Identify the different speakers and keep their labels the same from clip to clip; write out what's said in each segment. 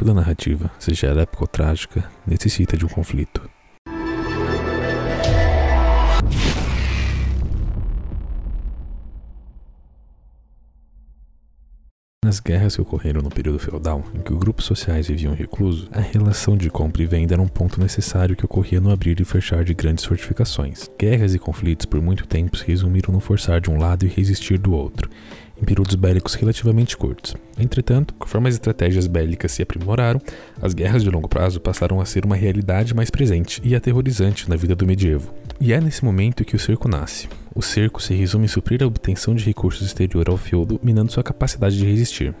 Speaker 1: Toda narrativa, seja ela épica ou trágica, necessita de um conflito. Nas guerras que ocorreram no período feudal, em que os grupos sociais viviam reclusos, a relação de compra e venda era um ponto necessário que ocorria no abrir e fechar de grandes fortificações. Guerras e conflitos por muito tempo se resumiram no forçar de um lado e resistir do outro, em períodos bélicos relativamente curtos. Entretanto, conforme as estratégias bélicas se aprimoraram, as guerras de longo prazo passaram a ser uma realidade mais presente e aterrorizante na vida do medievo. E é nesse momento que o cerco nasce. O cerco se resume em suprir a obtenção de recursos exterior ao feudo, minando sua capacidade de resistir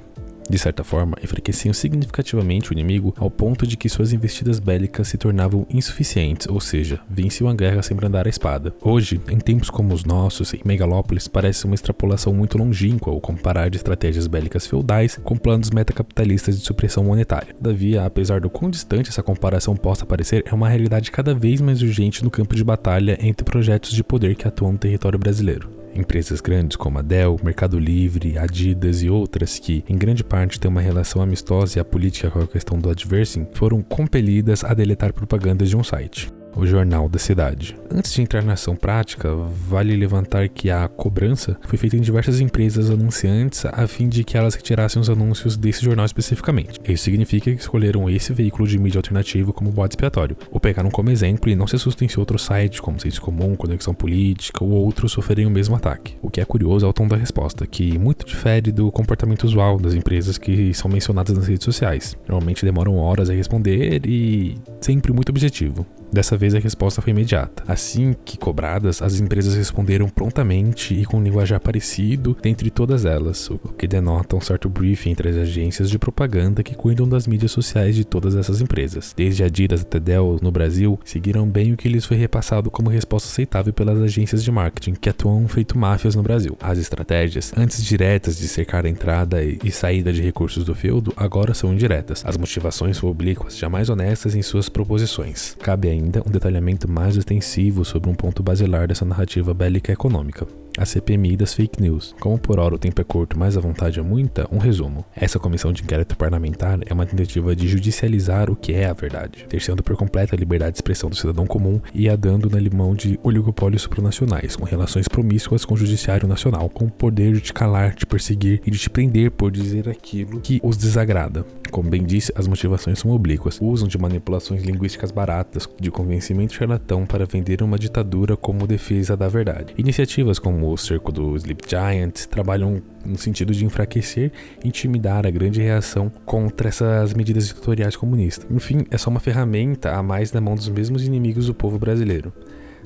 Speaker 1: de certa forma, enfraqueciam significativamente o inimigo ao ponto de que suas investidas bélicas se tornavam insuficientes, ou seja, venciam a guerra sem brandar a espada. Hoje, em tempos como os nossos, em Megalópolis parece uma extrapolação muito longínqua ao comparar de estratégias bélicas feudais com planos metacapitalistas de supressão monetária. Todavia, apesar do quão distante essa comparação possa parecer, é uma realidade cada vez mais urgente no campo de batalha entre projetos de poder que atuam no território brasileiro. Empresas grandes como a Dell, Mercado Livre, Adidas e outras que, em grande parte, têm uma relação amistosa e apolítica com a questão do adversing, foram compelidas a deletar propagandas de um site o Jornal da Cidade. Antes de entrar na ação prática, vale levantar que a cobrança foi feita em diversas empresas anunciantes a fim de que elas retirassem os anúncios desse jornal especificamente. Isso significa que escolheram esse veículo de mídia alternativo como bode expiatório, ou pegaram como exemplo e não se assustem se outros sites como Senso Comum, Conexão Política ou outros sofrerem o mesmo ataque. O que é curioso é o tom da resposta, que muito difere do comportamento usual das empresas que são mencionadas nas redes sociais. Normalmente demoram horas a responder e sempre muito objetivo. Dessa vez a resposta foi imediata. Assim que cobradas, as empresas responderam prontamente e com um linguajar parecido dentre todas elas, o que denota um certo briefing entre as agências de propaganda que cuidam das mídias sociais de todas essas empresas. Desde Adidas até Dell no Brasil, seguiram bem o que lhes foi repassado como resposta aceitável pelas agências de marketing que atuam feito máfias no Brasil. As estratégias, antes diretas de cercar a entrada e saída de recursos do feudo, agora são indiretas. As motivações são oblíquas, jamais honestas em suas proposições. Cabe ainda um detalhamento mais extensivo sobre um ponto basilar dessa narrativa bélica econômica a CPMI das fake news. Como por hora o tempo é curto, mas a vontade é muita, um resumo. Essa comissão de inquérito parlamentar é uma tentativa de judicializar o que é a verdade, terceando por completo a liberdade de expressão do cidadão comum e a dando na limão de oligopólios supranacionais, com relações promíscuas com o judiciário nacional, com o poder de te calar, te perseguir e de te prender por dizer aquilo que os desagrada. Como bem disse, as motivações são oblíquas. Usam de manipulações linguísticas baratas, de convencimento charlatão para vender uma ditadura como defesa da verdade. Iniciativas como o cerco do Sleep Giant, trabalham no sentido de enfraquecer e intimidar a grande reação contra essas medidas ditatoriais comunistas. Enfim, é só uma ferramenta a mais na mão dos mesmos inimigos do povo brasileiro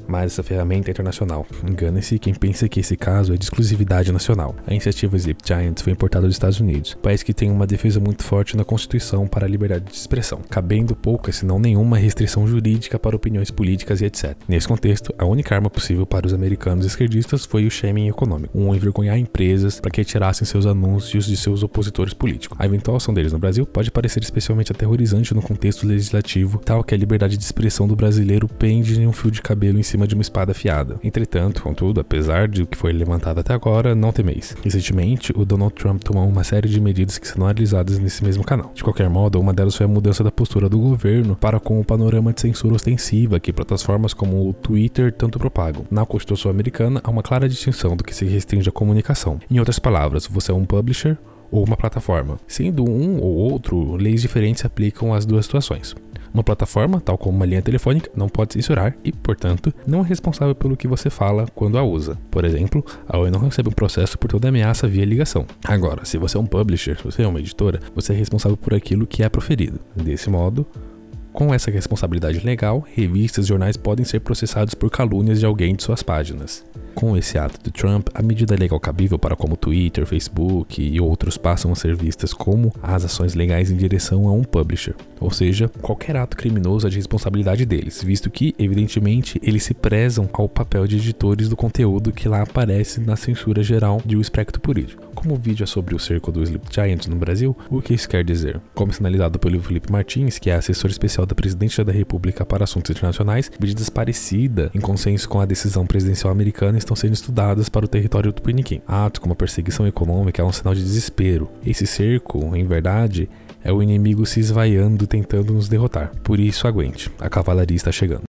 Speaker 1: mas essa ferramenta é internacional. Engane-se quem pensa que esse caso é de exclusividade nacional. A iniciativa Sleep Giants foi importada dos Estados Unidos, país que tem uma defesa muito forte na Constituição para a liberdade de expressão, cabendo pouca, se não nenhuma restrição jurídica para opiniões políticas e etc. Nesse contexto, a única arma possível para os americanos esquerdistas foi o shaming econômico, um envergonhar empresas para que retirassem seus anúncios de seus opositores políticos. A eventual ação deles no Brasil pode parecer especialmente aterrorizante no contexto legislativo, tal que a liberdade de expressão do brasileiro pende em um fio de cabelo em cima de uma espada afiada. Entretanto, contudo, apesar de o que foi levantado até agora, não temeis. Recentemente, o Donald Trump tomou uma série de medidas que serão analisadas nesse mesmo canal. De qualquer modo, uma delas foi a mudança da postura do governo para com o panorama de censura ostensiva que plataformas como o Twitter tanto propagam. Na Constituição americana, há uma clara distinção do que se restringe à comunicação. Em outras palavras, você é um publisher ou uma plataforma. Sendo um ou outro, leis diferentes se aplicam às duas situações. Uma plataforma, tal como uma linha telefônica, não pode censurar e, portanto, não é responsável pelo que você fala quando a usa. Por exemplo, a Oi não recebe um processo por toda ameaça via ligação. Agora, se você é um publisher, se você é uma editora, você é responsável por aquilo que é proferido. Desse modo, com essa responsabilidade legal, revistas e jornais podem ser processados por calúnias de alguém de suas páginas. Com esse ato de Trump, a medida legal cabível para como Twitter, Facebook e outros passam a ser vistas como as ações legais em direção a um publisher, ou seja, qualquer ato criminoso é de responsabilidade deles, visto que, evidentemente, eles se prezam ao papel de editores do conteúdo que lá aparece na censura geral de um espectro político. Como o vídeo é sobre o cerco do Sleep Giant no Brasil, o que isso quer dizer? Como sinalizado pelo Felipe Martins, que é assessor especial da Presidente da República para Assuntos Internacionais, medidas parecidas, em consenso com a decisão presidencial americana, estão sendo estudadas para o território tupiniquim. Atos como a perseguição econômica é um sinal de desespero. Esse cerco, em verdade, É o inimigo se esvaiando tentando nos derrotar. Por isso aguente, a cavalaria está chegando.